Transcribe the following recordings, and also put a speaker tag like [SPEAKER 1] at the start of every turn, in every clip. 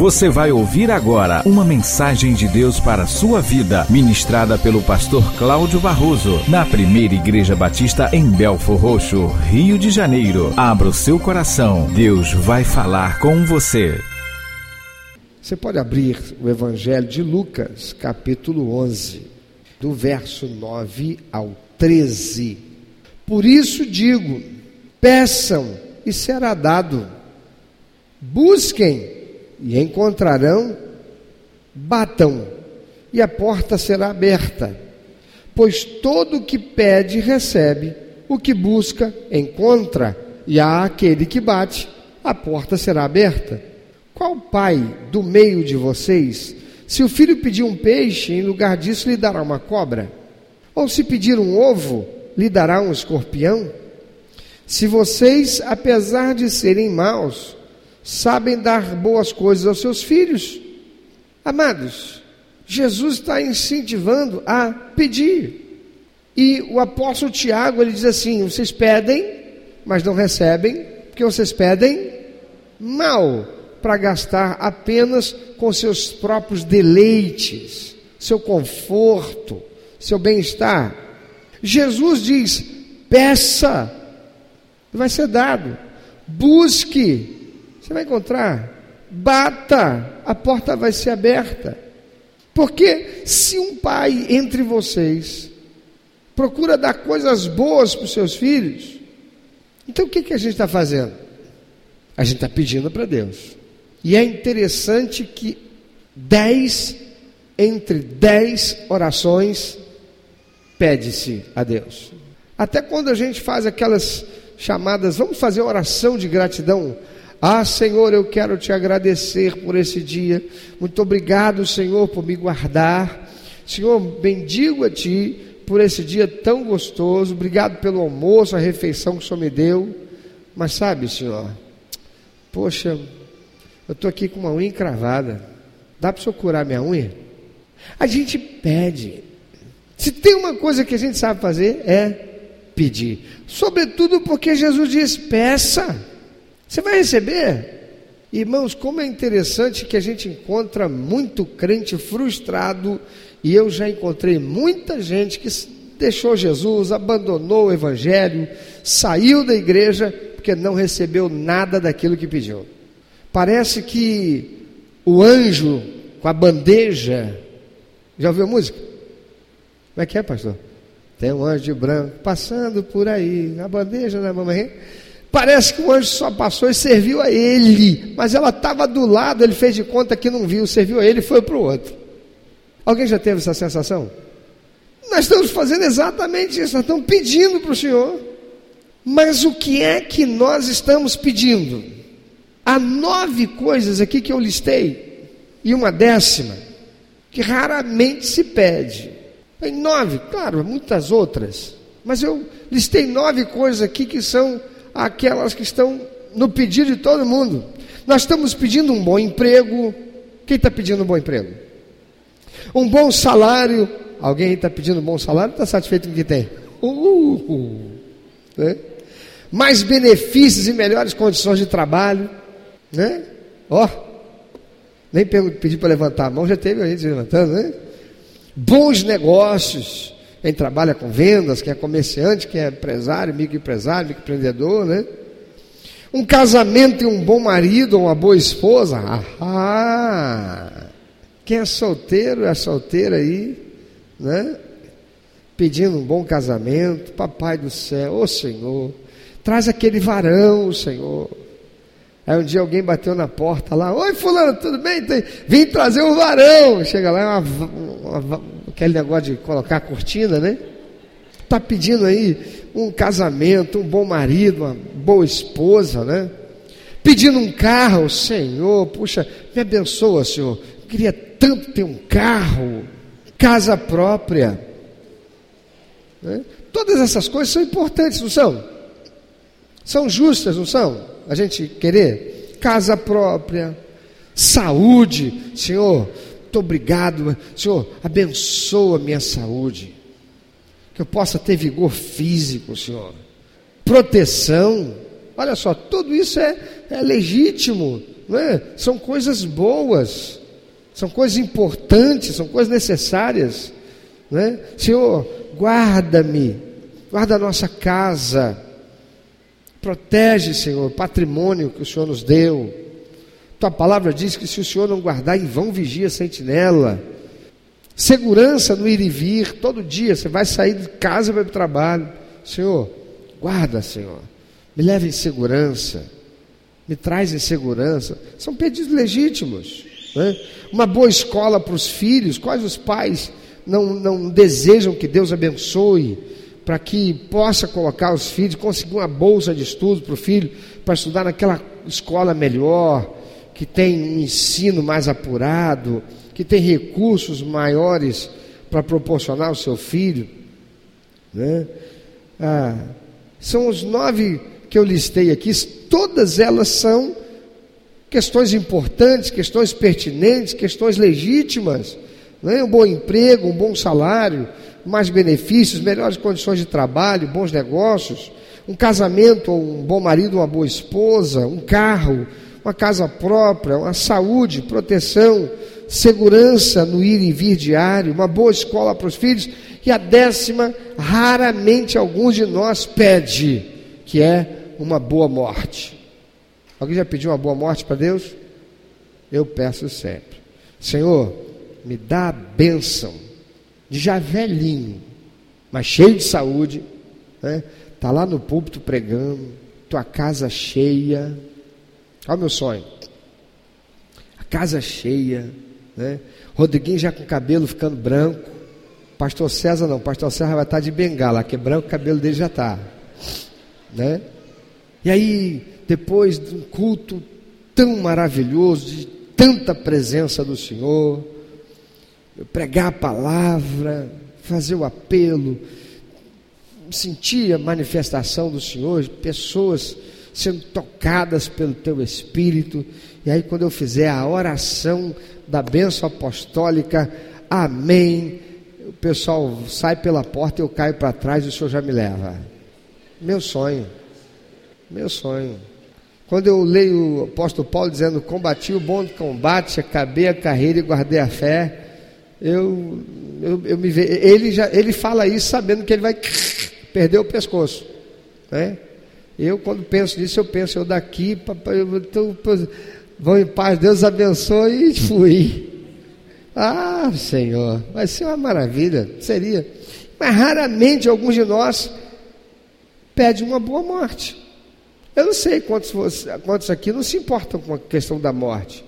[SPEAKER 1] Você vai ouvir agora uma mensagem de Deus para a sua vida, ministrada pelo pastor Cláudio Barroso, na primeira Igreja Batista em Belfor Roxo, Rio de Janeiro. Abra o seu coração, Deus vai falar com você.
[SPEAKER 2] Você pode abrir o Evangelho de Lucas, capítulo 11, do verso 9 ao 13. Por isso digo: peçam e será dado, busquem e encontrarão, batam, e a porta será aberta. Pois todo o que pede, recebe, o que busca, encontra, e a aquele que bate, a porta será aberta. Qual pai do meio de vocês, se o filho pedir um peixe, em lugar disso lhe dará uma cobra? Ou se pedir um ovo, lhe dará um escorpião? Se vocês, apesar de serem maus, sabem dar boas coisas aos seus filhos. Amados, Jesus está incentivando a pedir. E o apóstolo Tiago, ele diz assim: vocês pedem, mas não recebem, porque vocês pedem mal, para gastar apenas com seus próprios deleites, seu conforto, seu bem-estar. Jesus diz: peça, vai ser dado, busque, você vai encontrar. Bata, a porta vai ser aberta. Porque se um pai entre vocês procura dar coisas boas para os seus filhos, então o que, que a gente está fazendo? A gente está pedindo para Deus. E é interessante que dez, entre dez orações, pede-se a Deus. Até quando a gente faz aquelas chamadas, vamos fazer oração de gratidão. Ah, Senhor, eu quero te agradecer por esse dia. Muito obrigado, Senhor, por me guardar. Senhor, bendigo a Ti por esse dia tão gostoso. Obrigado pelo almoço, a refeição que o Senhor me deu. Mas sabe, Senhor, poxa, eu estou aqui com uma unha encravada. Dá para o Senhor curar minha unha? A gente pede. Se tem uma coisa que a gente sabe fazer, é pedir. Sobretudo porque Jesus diz: peça. Você vai receber? Irmãos, como é interessante que a gente encontra muito crente frustrado, e eu já encontrei muita gente que deixou Jesus, abandonou o Evangelho, saiu da igreja porque não recebeu nada daquilo que pediu. Parece que o anjo com a bandeja, já ouviu a música? Como é que é, pastor? Tem um anjo branco passando por aí, a bandeja na mamãe. Parece que o anjo só passou e serviu a ele, mas ela estava do lado, ele fez de conta que não viu, serviu a ele e foi para o outro. Alguém já teve essa sensação? Nós estamos fazendo exatamente isso, nós estamos pedindo para o Senhor. Mas o que é que nós estamos pedindo? Há nove coisas aqui que eu listei, e uma décima, que raramente se pede. Tem nove, claro, muitas outras, mas eu listei nove coisas aqui que são aquelas que estão no pedido de todo mundo. Nós estamos pedindo um bom emprego. Quem está pedindo um bom emprego? Um bom salário. Alguém está pedindo um bom salário? Está satisfeito com o que tem? Uh, né? Mais benefícios e melhores condições de trabalho. Né? Ó, nem pedi para levantar a mão, já teve gente levantando, né? Bons negócios. Quem trabalha com vendas, quem é comerciante, quem é empresário, microempresário, microempreendedor, né? Um casamento e um bom marido, uma boa esposa. Ah, quem é solteiro, é solteira aí, né? Pedindo um bom casamento, papai do céu, ô Senhor, traz aquele varão, Senhor. Aí um dia alguém bateu na porta lá, oi fulano, tudo bem? Vim trazer um varão. Chega lá, uma, uma, uma, aquele negócio de colocar a cortina, né? Está pedindo aí um casamento, um bom marido, uma boa esposa, né? Pedindo um carro, Senhor, puxa, me abençoa, Senhor. Eu queria tanto ter um carro, casa própria. Né? Todas essas coisas são importantes, não são? São justas, não são? A gente querer casa própria, saúde, Senhor, muito obrigado, Senhor, abençoa minha saúde, que eu possa ter vigor físico, Senhor, proteção, olha só, tudo isso é, é legítimo, não é? são coisas boas, são coisas importantes, são coisas necessárias. Não é? Senhor, guarda-me, guarda a nossa casa, protege, Senhor, o patrimônio que o Senhor nos deu. Tua palavra diz que se o Senhor não guardar, em vão vigia a sentinela. Segurança no ir e vir, todo dia você vai sair de casa vai para o trabalho. Senhor, guarda, Senhor, me leve em segurança, me traz em segurança. São pedidos legítimos. Né? Uma boa escola para os filhos, quais os pais não, não desejam que Deus abençoe para que possa colocar os filhos, conseguir uma bolsa de estudo para o filho, para estudar naquela escola melhor, que tem um ensino mais apurado, que tem recursos maiores para proporcionar ao seu filho. Né? Ah, são os nove que eu listei aqui, todas elas são questões importantes, questões pertinentes, questões legítimas. Né? Um bom emprego, um bom salário, mais benefícios, melhores condições de trabalho, bons negócios, um casamento, um bom marido, uma boa esposa, um carro, uma casa própria, uma saúde, proteção, segurança no ir e vir diário, uma boa escola para os filhos. E a décima, raramente alguns de nós pede, que é uma boa morte. Alguém já pediu uma boa morte para Deus? Eu peço sempre. Senhor, me dá a bênção de já velhinho, mas cheio de saúde, né? Tá lá no púlpito pregando, tua casa cheia. Olha o meu sonho. A casa cheia, né? Rodriguinho já com o cabelo ficando branco. Pastor César não, Pastor César vai estar de bengala, que é branco, o cabelo dele já está. Né? E aí, depois de um culto tão maravilhoso, de tanta presença do Senhor, pregar a palavra, fazer o apelo, sentir a manifestação do Senhor, pessoas sendo tocadas pelo teu Espírito, e aí quando eu fizer a oração da bênção apostólica, amém, o pessoal sai pela porta, eu caio para trás e o Senhor já me leva. Meu sonho, meu sonho. Quando eu leio o apóstolo Paulo dizendo: Combati o bom combate, acabei a carreira e guardei a fé eu, eu, eu me ele já ele fala isso sabendo que ele vai perder o pescoço, né? Eu quando penso nisso eu penso eu daqui, papai, eu tô, vão em paz, Deus abençoe e fui. Ah, Senhor, vai ser uma maravilha, seria. Mas raramente alguns de nós pedem uma boa morte. Eu não sei quantos, quantos aqui não se importam com a questão da morte.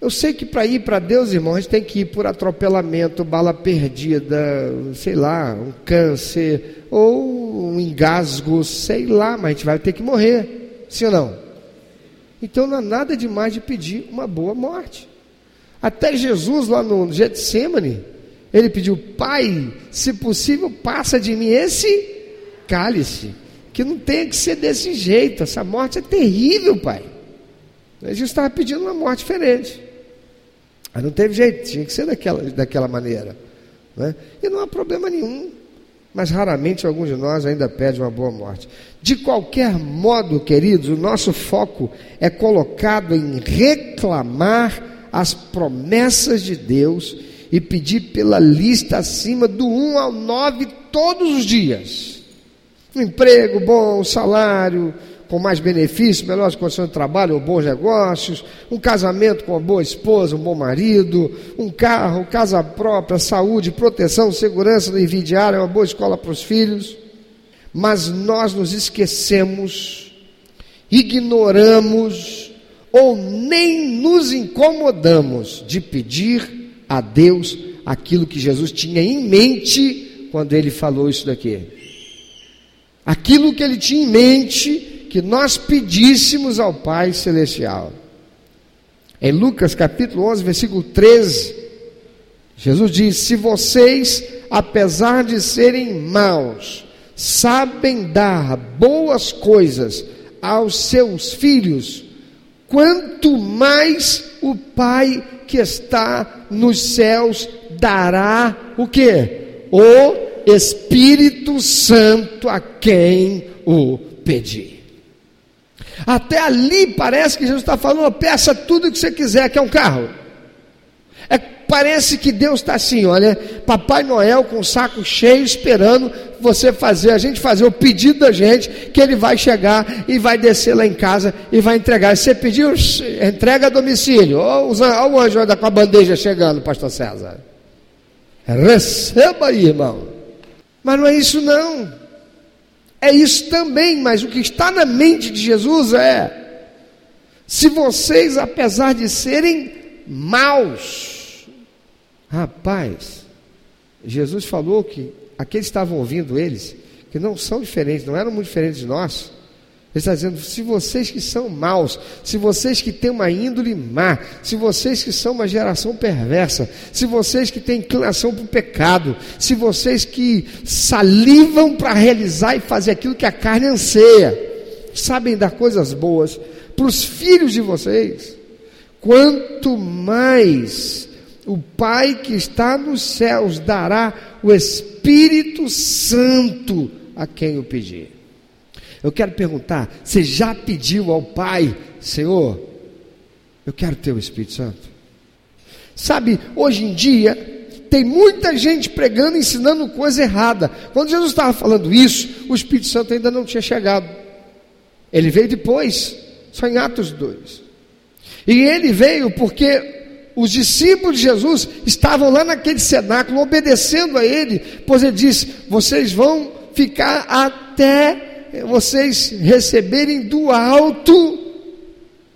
[SPEAKER 2] Eu sei que para ir para Deus, irmão, a gente tem que ir por atropelamento, bala perdida, sei lá, um câncer, ou um engasgo, sei lá, mas a gente vai ter que morrer, sim ou não? Então não há nada demais de pedir uma boa morte. Até Jesus lá no Getsemane, ele pediu, Pai, se possível, passa de mim esse cálice, que não tenha que ser desse jeito, essa morte é terrível, Pai. Jesus estava pedindo uma morte diferente. Mas não teve jeito, tinha que ser daquela, daquela maneira. Né? E não há problema nenhum. Mas raramente alguns de nós ainda pedem uma boa morte. De qualquer modo, queridos, o nosso foco é colocado em reclamar as promessas de Deus e pedir pela lista acima do 1 ao 9 todos os dias. Um emprego bom, salário, com mais benefícios, melhores condições de trabalho ou bons negócios, um casamento com uma boa esposa, um bom marido, um carro, casa própria, saúde, proteção, segurança no envio diário, uma boa escola para os filhos. Mas nós nos esquecemos, ignoramos ou nem nos incomodamos de pedir a Deus aquilo que Jesus tinha em mente quando ele falou isso daqui. Aquilo que ele tinha em mente que nós pedíssemos ao Pai Celestial. Em Lucas capítulo 11, versículo 13, Jesus diz: Se vocês, apesar de serem maus, sabem dar boas coisas aos seus filhos, quanto mais o Pai que está nos céus dará o que? O Espírito Santo a quem o pedir. Até ali parece que Jesus está falando, peça tudo o que você quiser, que é um carro. É, parece que Deus está assim, olha, Papai Noel com o saco cheio esperando você fazer, a gente fazer o pedido da gente, que ele vai chegar e vai descer lá em casa e vai entregar. Você pediu, entrega a domicílio. Olha o anjo com a bandeja chegando, pastor César. Receba aí, irmão. Mas não é isso não. É isso também, mas o que está na mente de Jesus é: se vocês, apesar de serem maus, rapaz, Jesus falou que aqueles que estavam ouvindo eles, que não são diferentes, não eram muito diferentes de nós, ele está dizendo: se vocês que são maus, se vocês que têm uma índole má, se vocês que são uma geração perversa, se vocês que têm inclinação para o pecado, se vocês que salivam para realizar e fazer aquilo que a carne anseia, sabem dar coisas boas para os filhos de vocês, quanto mais o Pai que está nos céus dará o Espírito Santo a quem o pedir. Eu quero perguntar: você já pediu ao Pai, Senhor, eu quero ter o Espírito Santo? Sabe, hoje em dia, tem muita gente pregando, ensinando coisa errada. Quando Jesus estava falando isso, o Espírito Santo ainda não tinha chegado. Ele veio depois, só em Atos 2. E ele veio porque os discípulos de Jesus estavam lá naquele cenáculo obedecendo a ele, pois ele disse: Vocês vão ficar até vocês receberem do alto.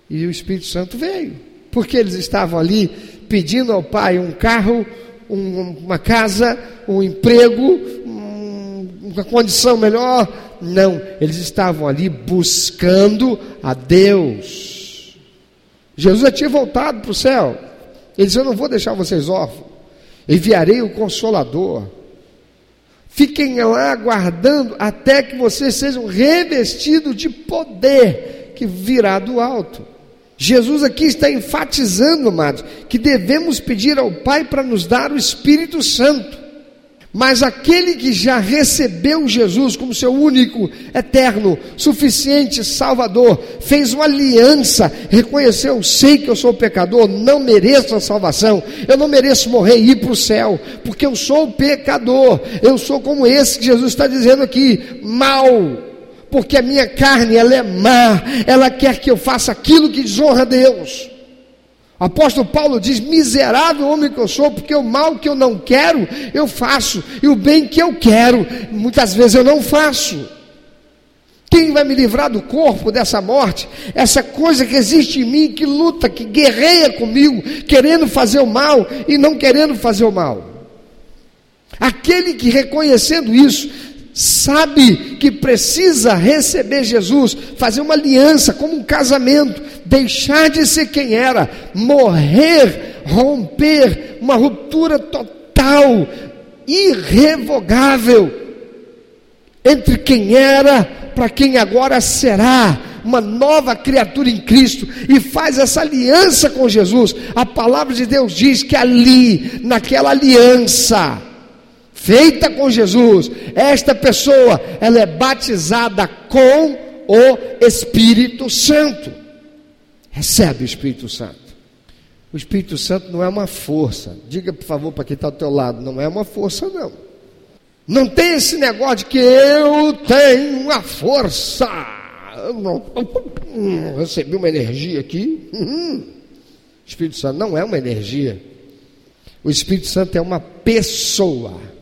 [SPEAKER 2] E o Espírito Santo veio, porque eles estavam ali pedindo ao Pai um carro, um, uma casa, um emprego, um, uma condição melhor. Não, eles estavam ali buscando a Deus. Jesus já tinha voltado para o céu. Ele disse: Eu não vou deixar vocês órfãos, enviarei o Consolador Fiquem lá aguardando até que vocês sejam revestidos de poder que virá do alto. Jesus aqui está enfatizando, amados, que devemos pedir ao Pai para nos dar o Espírito Santo. Mas aquele que já recebeu Jesus como seu único, eterno, suficiente Salvador, fez uma aliança, reconheceu: sei que eu sou pecador, não mereço a salvação, eu não mereço morrer e ir para o céu, porque eu sou pecador, eu sou como esse que Jesus está dizendo aqui, mal, porque a minha carne ela é má, ela quer que eu faça aquilo que desonra a Deus. Apóstolo Paulo diz: Miserável homem que eu sou, porque o mal que eu não quero, eu faço, e o bem que eu quero, muitas vezes eu não faço. Quem vai me livrar do corpo dessa morte? Essa coisa que existe em mim, que luta, que guerreia comigo, querendo fazer o mal e não querendo fazer o mal. Aquele que reconhecendo isso, sabe que precisa receber Jesus, fazer uma aliança, como um casamento, deixar de ser quem era, morrer, romper, uma ruptura total, irrevogável, entre quem era para quem agora será, uma nova criatura em Cristo, e faz essa aliança com Jesus. A palavra de Deus diz que ali, naquela aliança, feita com Jesus, esta pessoa, ela é batizada com o Espírito Santo. Recebe o Espírito Santo. O Espírito Santo não é uma força. Diga, por favor, para quem está ao teu lado, não é uma força, não. Não tem esse negócio de que eu tenho uma força. Hum, recebi uma energia aqui. Hum. O Espírito Santo não é uma energia. O Espírito Santo é uma pessoa.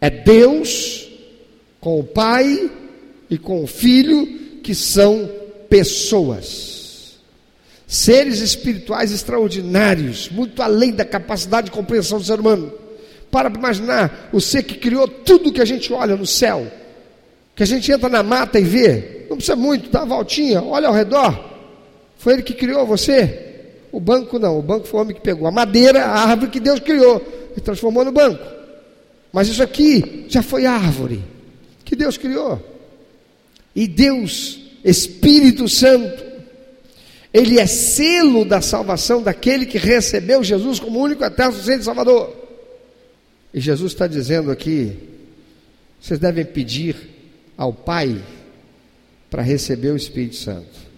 [SPEAKER 2] É Deus com o Pai e com o Filho, que são pessoas. Seres espirituais extraordinários, muito além da capacidade de compreensão do ser humano. Para imaginar o ser que criou tudo que a gente olha no céu, que a gente entra na mata e vê, não precisa muito, dá uma voltinha, olha ao redor. Foi ele que criou você? O banco não, o banco foi o homem que pegou a madeira, a árvore que Deus criou e transformou no banco. Mas isso aqui já foi árvore que Deus criou. E Deus, Espírito Santo, ele é selo da salvação daquele que recebeu Jesus como único eterno suficiente Salvador. E Jesus está dizendo aqui: vocês devem pedir ao Pai para receber o Espírito Santo.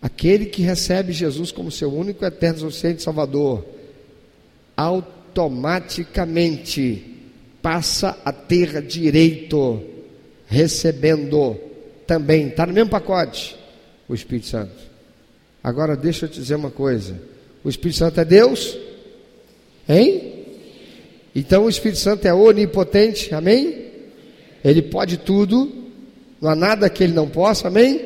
[SPEAKER 2] Aquele que recebe Jesus como seu único eterno suficiente Salvador, automaticamente passa a ter direito, recebendo também, está no mesmo pacote, o Espírito Santo. Agora deixa eu te dizer uma coisa: o Espírito Santo é Deus? Hein? Então o Espírito Santo é onipotente, amém? Ele pode tudo, não há nada que ele não possa, amém?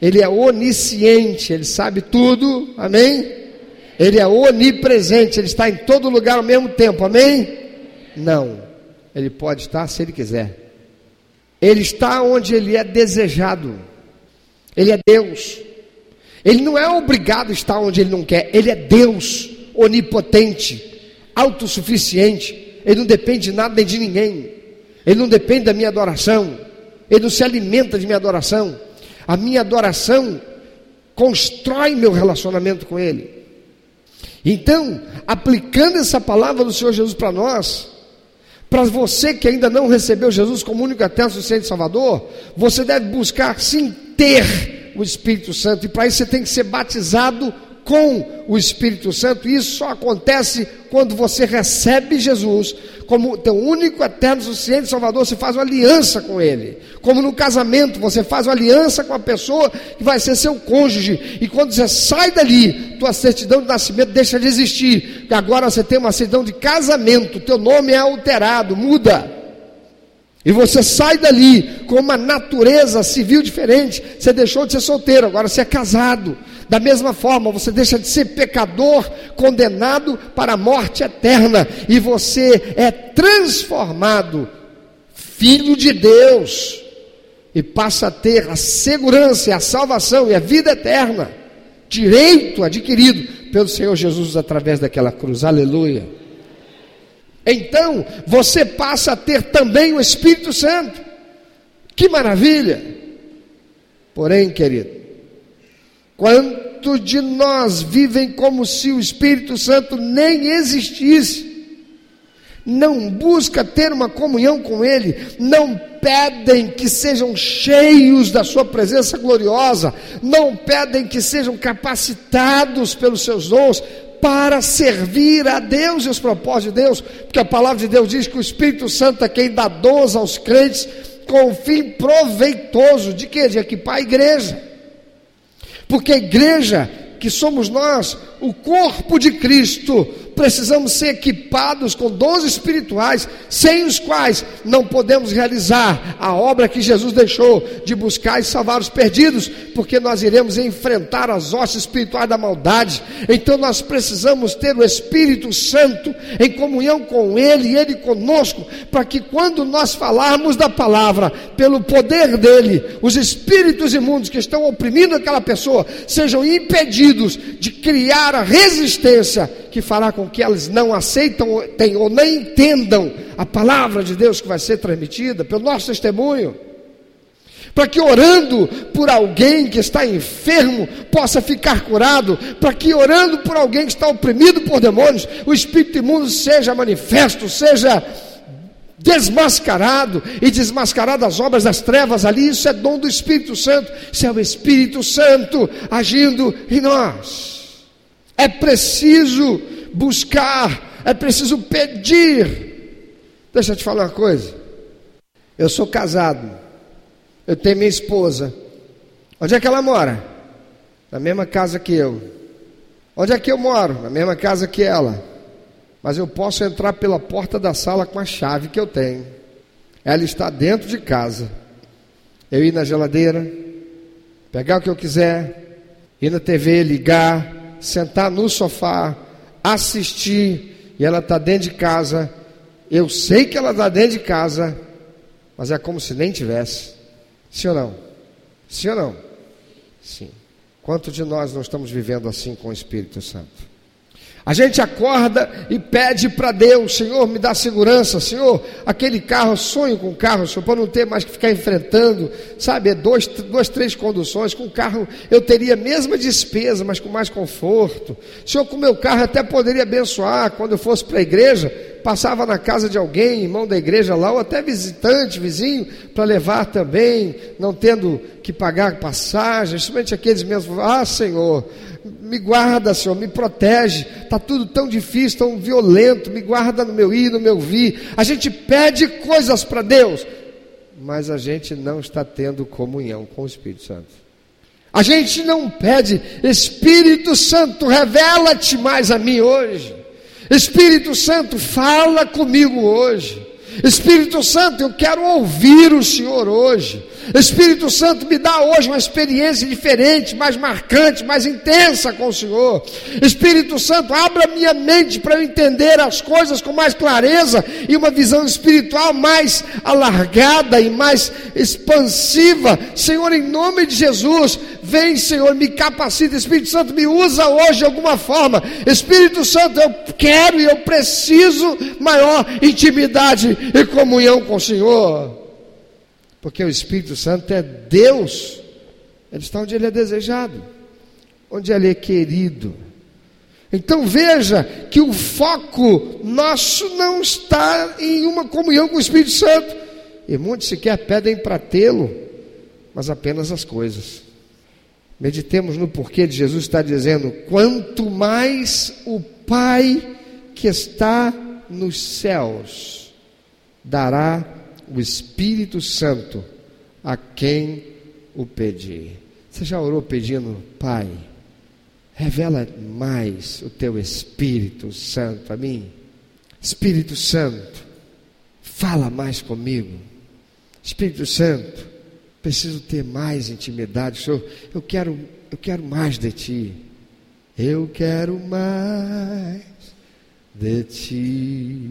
[SPEAKER 2] Ele é onisciente, ele sabe tudo, amém? Ele é onipresente, ele está em todo lugar ao mesmo tempo, amém? Não, ele pode estar se ele quiser. Ele está onde ele é desejado. Ele é Deus. Ele não é obrigado a estar onde ele não quer. Ele é Deus, onipotente, autossuficiente. Ele não depende de nada nem de ninguém. Ele não depende da minha adoração. Ele não se alimenta de minha adoração. A minha adoração constrói meu relacionamento com Ele. Então, aplicando essa palavra do Senhor Jesus para nós, para você que ainda não recebeu Jesus como único eterno suficiente Salvador, você deve buscar sim ter o Espírito Santo, e para isso você tem que ser batizado com o Espírito Santo. Isso só acontece quando você recebe Jesus como teu único, eterno, suficiente Salvador. Você faz uma aliança com Ele. Como no casamento, você faz uma aliança com a pessoa que vai ser seu cônjuge. E quando você sai dali, tua certidão de nascimento deixa de existir. Agora você tem uma certidão de casamento. Teu nome é alterado, muda. E você sai dali com uma natureza civil diferente. Você deixou de ser solteiro, agora você é casado. Da mesma forma, você deixa de ser pecador, condenado para a morte eterna, e você é transformado, filho de Deus, e passa a ter a segurança, a salvação e a vida eterna, direito adquirido pelo Senhor Jesus através daquela cruz. Aleluia. Então, você passa a ter também o Espírito Santo. Que maravilha! Porém, querido, Quantos de nós vivem como se o Espírito Santo nem existisse? Não busca ter uma comunhão com Ele, não pedem que sejam cheios da Sua presença gloriosa, não pedem que sejam capacitados pelos seus dons para servir a Deus e os propósitos de Deus, porque a palavra de Deus diz que o Espírito Santo é quem dá dons aos crentes com o fim proveitoso de que? De equipar a igreja. Porque a igreja, que somos nós, o corpo de Cristo, precisamos ser equipados com dons espirituais, sem os quais não podemos realizar a obra que Jesus deixou de buscar e salvar os perdidos, porque nós iremos enfrentar as hostes espirituais da maldade. Então nós precisamos ter o Espírito Santo em comunhão com Ele e Ele conosco, para que quando nós falarmos da palavra, pelo poder dele, os espíritos imundos que estão oprimindo aquela pessoa sejam impedidos de criar a resistência que fará com que elas não aceitam ou nem entendam a palavra de Deus que vai ser transmitida pelo nosso testemunho. Para que orando por alguém que está enfermo possa ficar curado, para que orando por alguém que está oprimido por demônios, o espírito imundo seja manifesto, seja desmascarado e desmascarado as obras das trevas ali, isso é dom do Espírito Santo, isso é o Espírito Santo agindo em nós. É preciso buscar, é preciso pedir. Deixa eu te falar uma coisa. Eu sou casado, eu tenho minha esposa. Onde é que ela mora? Na mesma casa que eu. Onde é que eu moro? Na mesma casa que ela. Mas eu posso entrar pela porta da sala com a chave que eu tenho. Ela está dentro de casa. Eu ir na geladeira, pegar o que eu quiser, ir na TV, ligar, sentar no sofá, assistir, e ela está dentro de casa. Eu sei que ela está dentro de casa, mas é como se nem tivesse. Sim ou não? Sim ou não? Sim. Quanto de nós não estamos vivendo assim com o Espírito Santo? A gente acorda e pede para Deus, Senhor, me dá segurança, Senhor, aquele carro, sonho com o carro, Senhor, para não ter mais que ficar enfrentando, sabe, é dois, duas, três conduções, com o carro eu teria a mesma despesa, mas com mais conforto. Senhor, com o meu carro até poderia abençoar quando eu fosse para a igreja, passava na casa de alguém, irmão da igreja lá, ou até visitante, vizinho, para levar também, não tendo que pagar passagem, somente aqueles mesmos, ah Senhor, me guarda, Senhor, me protege. Está tudo tão difícil, tão violento. Me guarda no meu ir, no meu vir. A gente pede coisas para Deus, mas a gente não está tendo comunhão com o Espírito Santo. A gente não pede, Espírito Santo, revela-te mais a mim hoje. Espírito Santo, fala comigo hoje. Espírito Santo, eu quero ouvir o Senhor hoje. Espírito Santo, me dá hoje uma experiência diferente, mais marcante, mais intensa com o Senhor. Espírito Santo, abra minha mente para eu entender as coisas com mais clareza e uma visão espiritual mais alargada e mais expansiva. Senhor, em nome de Jesus, vem, Senhor, me capacita. Espírito Santo, me usa hoje de alguma forma. Espírito Santo, eu quero e eu preciso maior intimidade e comunhão com o Senhor. Porque o Espírito Santo é Deus, ele está onde ele é desejado, onde ele é querido. Então veja que o foco nosso não está em uma comunhão com o Espírito Santo. E muitos sequer pedem para tê-lo, mas apenas as coisas. Meditemos no porquê de Jesus estar dizendo: quanto mais o Pai que está nos céus dará o Espírito Santo a quem o pedir. Você já orou pedindo, Pai, revela mais o teu Espírito Santo a mim? Espírito Santo, fala mais comigo. Espírito Santo, preciso ter mais intimidade. Senhor, eu quero, eu quero mais de ti. Eu quero mais de ti.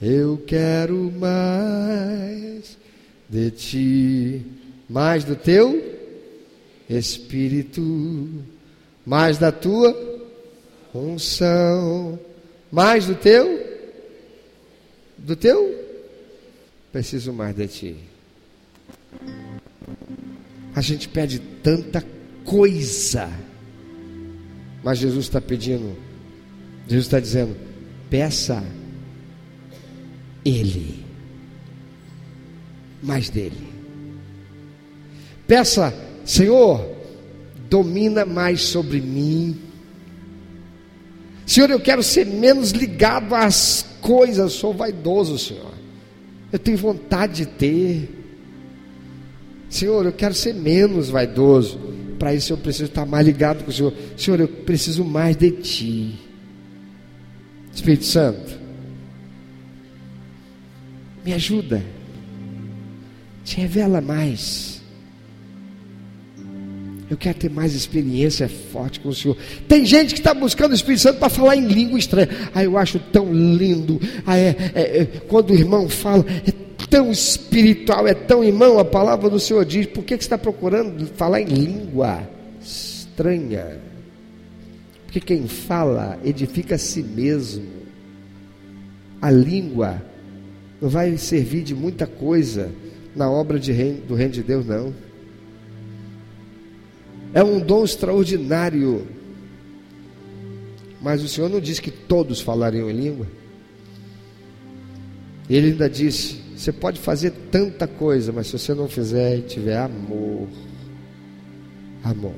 [SPEAKER 2] Eu quero mais de ti, mais do teu Espírito, mais da tua unção, mais do teu, do teu, preciso mais de ti. A gente pede tanta coisa, mas Jesus está pedindo, Jesus está dizendo: peça ele, mais dele. Peça, Senhor, domina mais sobre mim. Senhor, eu quero ser menos ligado às coisas, sou vaidoso, Senhor. Eu tenho vontade de ter. Senhor, eu quero ser menos vaidoso. Para isso eu preciso estar mais ligado com o Senhor. Senhor, eu preciso mais de Ti. Espírito Santo, me ajuda. Te revela mais. Eu quero ter mais experiência forte com o Senhor. Tem gente que está buscando o Espírito Santo para falar em língua estranha. Ah, eu acho tão lindo. Ah, é, é, é, quando o irmão fala, é tão espiritual, é tão irmão. A palavra do Senhor diz: por que, que você está procurando falar em língua estranha? Porque quem fala edifica a si mesmo. A língua não vai servir de muita coisa na obra reino, do reino de Deus, não. É um dom extraordinário. Mas o Senhor não disse que todos falariam em língua. Ele ainda disse: você pode fazer tanta coisa, mas se você não fizer e tiver amor, amor,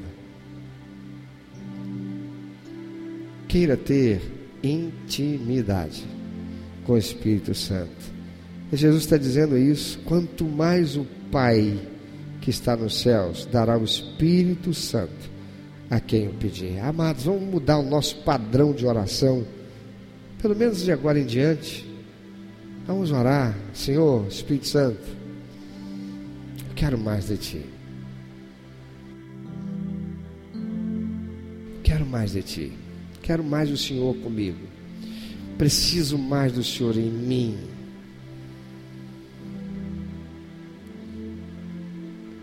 [SPEAKER 2] queira ter intimidade com o Espírito Santo. Jesus está dizendo isso: quanto mais o Pai que está nos céus dará o Espírito Santo a quem o pedir. Amados, vamos mudar o nosso padrão de oração, pelo menos de agora em diante. Vamos orar, Senhor, Espírito Santo, eu quero mais de Ti. Quero mais de Ti. Quero mais do Senhor comigo. Preciso mais do Senhor em mim.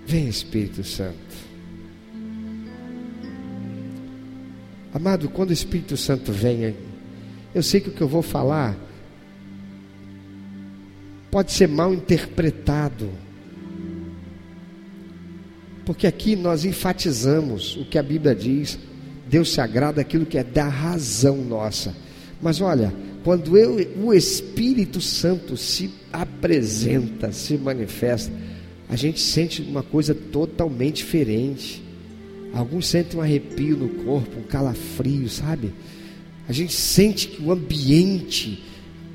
[SPEAKER 2] Vem Espírito Santo. Amado, quando o Espírito Santo vem, eu sei que o que eu vou falar pode ser mal interpretado. Porque aqui nós enfatizamos o que a Bíblia diz. Deus se agrada aquilo que é da razão nossa. Mas olha, quando eu, o Espírito Santo se apresenta, se manifesta, a gente sente uma coisa totalmente diferente. Alguns sentem um arrepio no corpo, um calafrio, sabe? A gente sente que o ambiente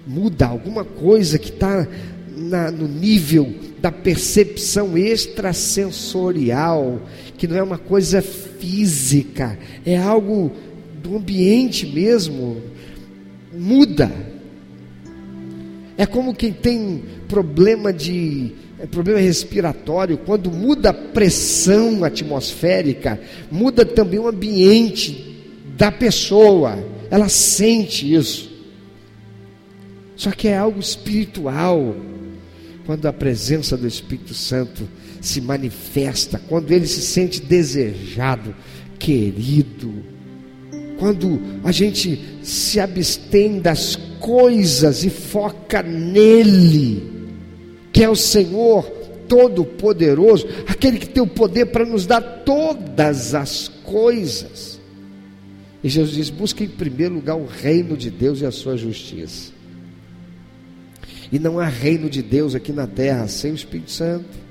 [SPEAKER 2] muda, alguma coisa que está no nível da percepção extrasensorial, que não é uma coisa física, é algo do ambiente mesmo, muda. É como quem tem problema de é problema respiratório, quando muda a pressão atmosférica, muda também o ambiente da pessoa, ela sente isso. Só que é algo espiritual, quando a presença do Espírito Santo se manifesta, quando ele se sente desejado, querido, quando a gente se abstém das coisas e foca nele que é o Senhor Todo-Poderoso, aquele que tem o poder para nos dar todas as coisas. E Jesus diz: busca em primeiro lugar o reino de Deus e a sua justiça. E não há reino de Deus aqui na terra sem o Espírito Santo.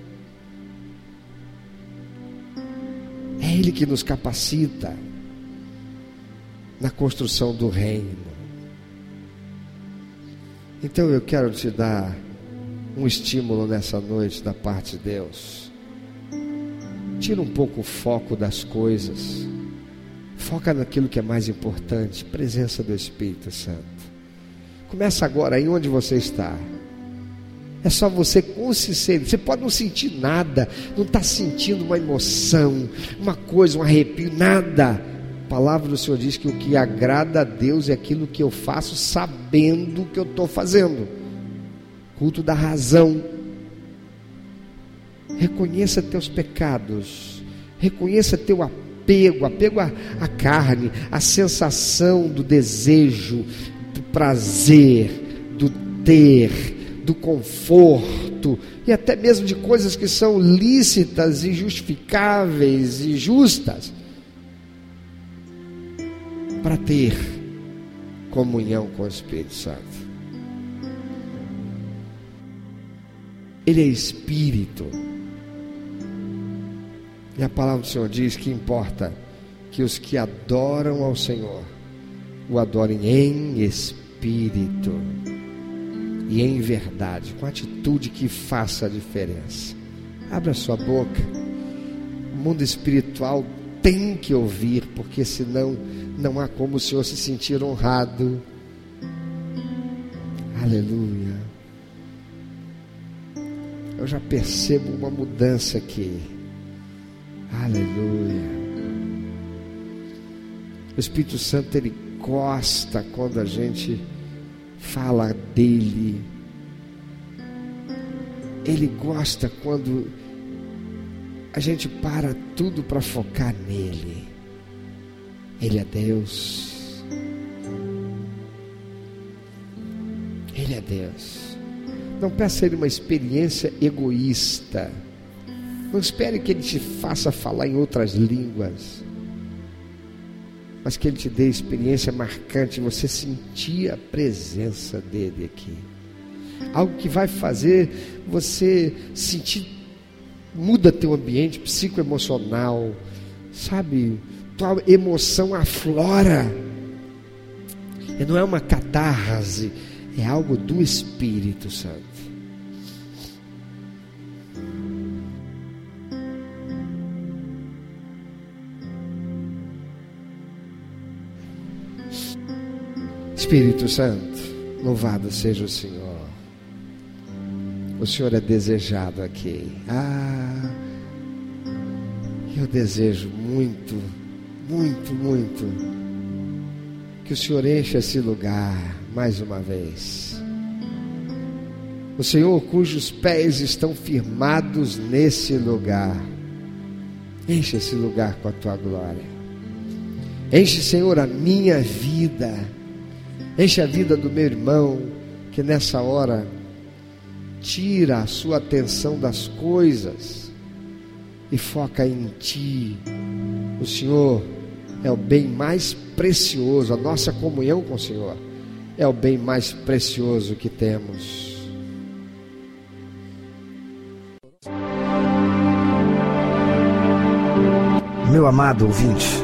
[SPEAKER 2] É Ele que nos capacita na construção do reino. Então eu quero te dar um estímulo nessa noite da parte de Deus. Tira um pouco o foco das coisas. Foca naquilo que é mais importante, presença do Espírito Santo. Começa agora aí onde você está. É só você com. Você pode não sentir nada, não está sentindo uma emoção, uma coisa, um arrepio, nada. A palavra do Senhor diz que o que agrada a Deus é aquilo que eu faço sabendo o que eu estou fazendo culto da razão. Reconheça teus pecados, reconheça teu apego, apego à, à carne, à sensação do desejo, do prazer, do ter, do conforto e até mesmo de coisas que são lícitas e justificáveis e justas para ter comunhão com o Espírito Santo. Ele é espírito. E a palavra do Senhor diz que importa que os que adoram ao Senhor o adorem em espírito e em verdade, com atitude que faça a diferença. Abra sua boca. O mundo espiritual tem que ouvir, porque senão não há como o Senhor se sentir honrado. Aleluia eu já percebo uma mudança aqui. Aleluia. O Espírito Santo ele gosta quando a gente fala dele. Ele gosta quando a gente para tudo para focar nele. Ele é Deus. Ele é Deus. Não peça a Ele uma experiência egoísta. Não espere que Ele te faça falar em outras línguas. Mas que Ele te dê experiência marcante, você sentir a presença dEle aqui. Algo que vai fazer você sentir, muda teu ambiente psicoemocional, sabe? Tua emoção aflora. E não é uma catarse, é algo do Espírito Santo. Espírito Santo, louvado seja o Senhor. O Senhor é desejado aqui. Ah, eu desejo muito, muito, muito que o Senhor encha esse lugar mais uma vez. O Senhor cujos pés estão firmados nesse lugar. Enche esse lugar com a tua glória. Enche, Senhor, a minha vida Enche a vida do meu irmão que nessa hora tira a sua atenção das coisas e foca em ti. O Senhor é o bem mais precioso, a nossa comunhão com o Senhor
[SPEAKER 3] é o bem mais precioso que temos.
[SPEAKER 2] Meu amado ouvinte,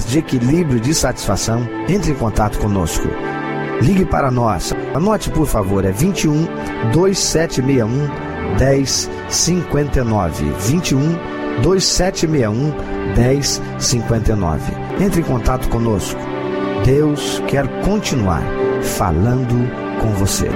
[SPEAKER 2] de equilíbrio, de satisfação, entre em contato conosco. Ligue para nós. Anote, por favor, é 21 2761 1059 21 2761 1059. Entre em contato conosco. Deus quer continuar falando com você.